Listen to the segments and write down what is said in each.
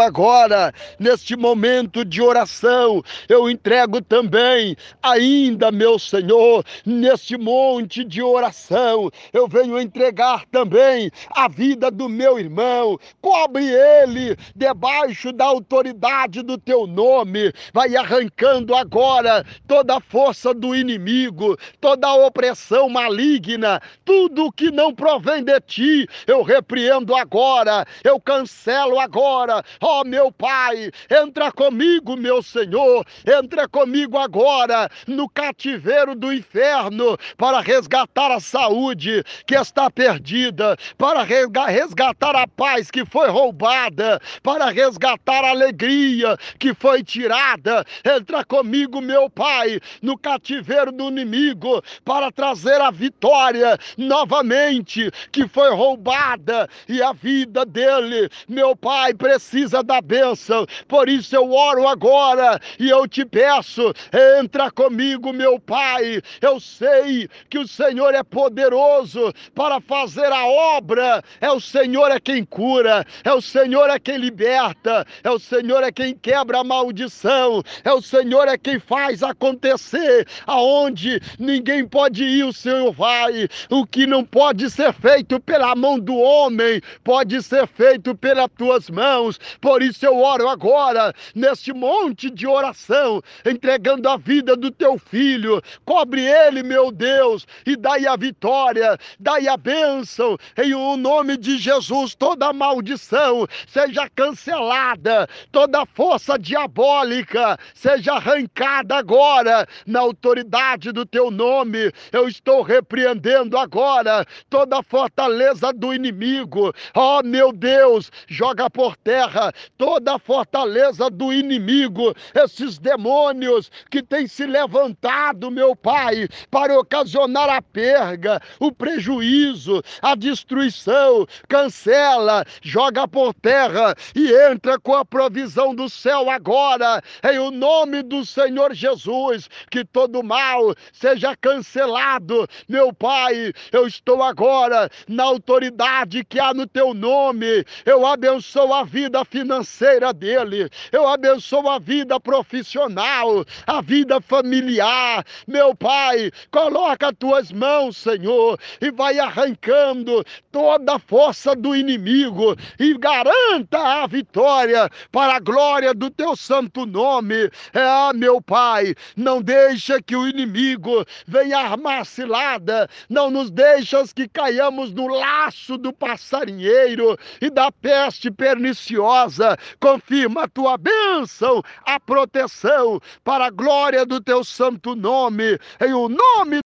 agora, neste momento de oração, eu entrego também, ainda, meu Senhor, neste monte de oração, eu venho entregar também a vida do meu irmão, cobre ele debaixo da autoridade do teu nome, vai arrancando agora toda a força do inimigo, toda a opressão maligna, tudo que não provém de ti, eu repreendo agora, eu cancelo agora, Ó meu Pai, entra comigo, meu Senhor, entra comigo agora no cativeiro do inferno para resgatar a saúde que está perdida, para resgatar a paz que foi roubada, para resgatar a alegria que foi tirada. Entra comigo, meu Pai, no cativeiro do inimigo para trazer a vitória novamente que foi roubada e a vida dele, meu Pai, precisa precisa da bênção. Por isso eu oro agora e eu te peço, entra comigo, meu Pai. Eu sei que o Senhor é poderoso para fazer a obra. É o Senhor é quem cura, é o Senhor é quem liberta, é o Senhor é quem quebra a maldição, é o Senhor é quem faz acontecer aonde ninguém pode ir, o Senhor vai. O que não pode ser feito pela mão do homem, pode ser feito pelas tuas mãos. Por isso eu oro agora, neste monte de oração, entregando a vida do teu filho. Cobre ele, meu Deus, e dai a vitória, dai a bênção. Em o nome de Jesus, toda maldição seja cancelada, toda força diabólica seja arrancada agora, na autoridade do teu nome. Eu estou repreendendo agora toda fortaleza do inimigo. Oh, meu Deus, joga por terra toda a fortaleza do inimigo, esses demônios que têm se levantado, meu Pai, para ocasionar a perda, o prejuízo, a destruição, cancela, joga por terra e entra com a provisão do céu agora, em o nome do Senhor Jesus, que todo mal seja cancelado, meu Pai, eu estou agora na autoridade que há no teu nome, eu abençoo a vida financeira dele, eu abençoo a vida profissional, a vida familiar. Meu Pai, coloca as tuas mãos, Senhor, e vai arrancando toda a força do inimigo e garanta a vitória para a glória do teu santo nome. É, meu Pai, não deixa que o inimigo venha armar cilada, não nos deixas que caiamos no laço do passarinheiro e da peste perniciosa poderosa, confirma a tua bênção, a proteção, para a glória do teu santo nome, em o nome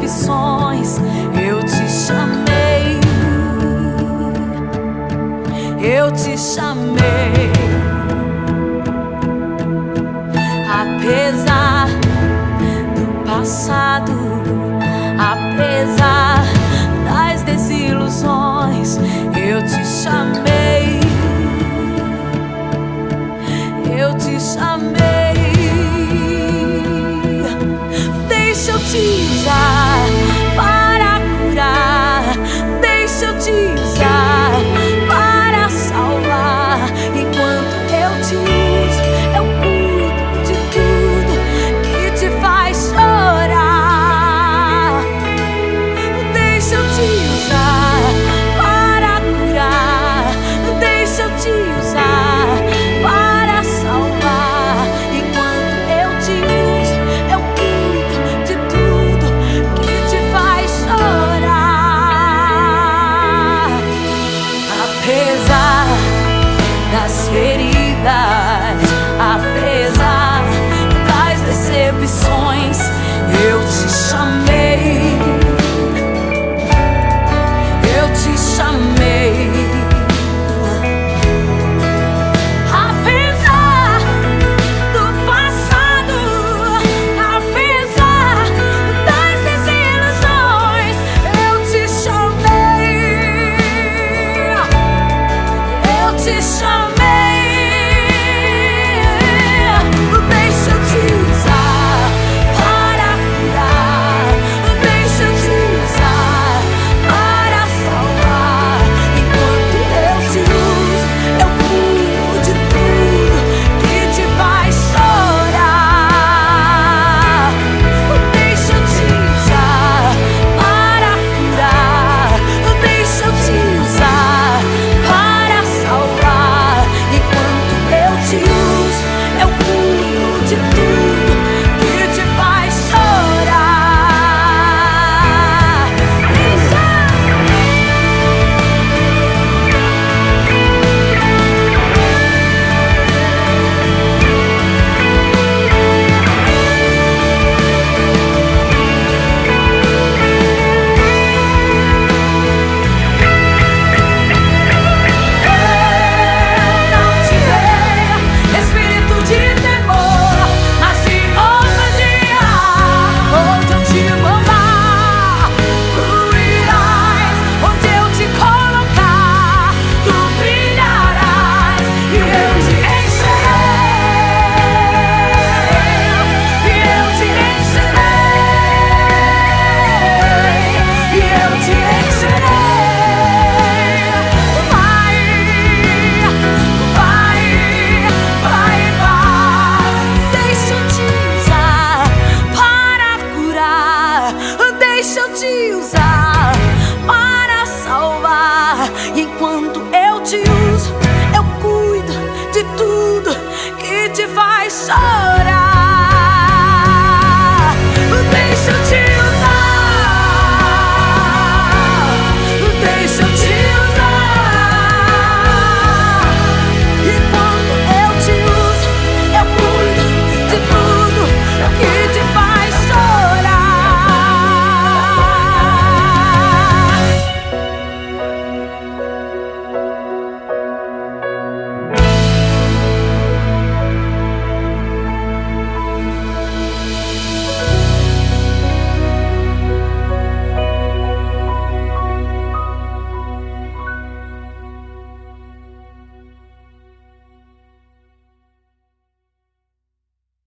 decepções, eu te chamei. Eu te chamei. Apesar do passado, apesar das desilusões, eu te chamei. Eu te chamei. Jesus.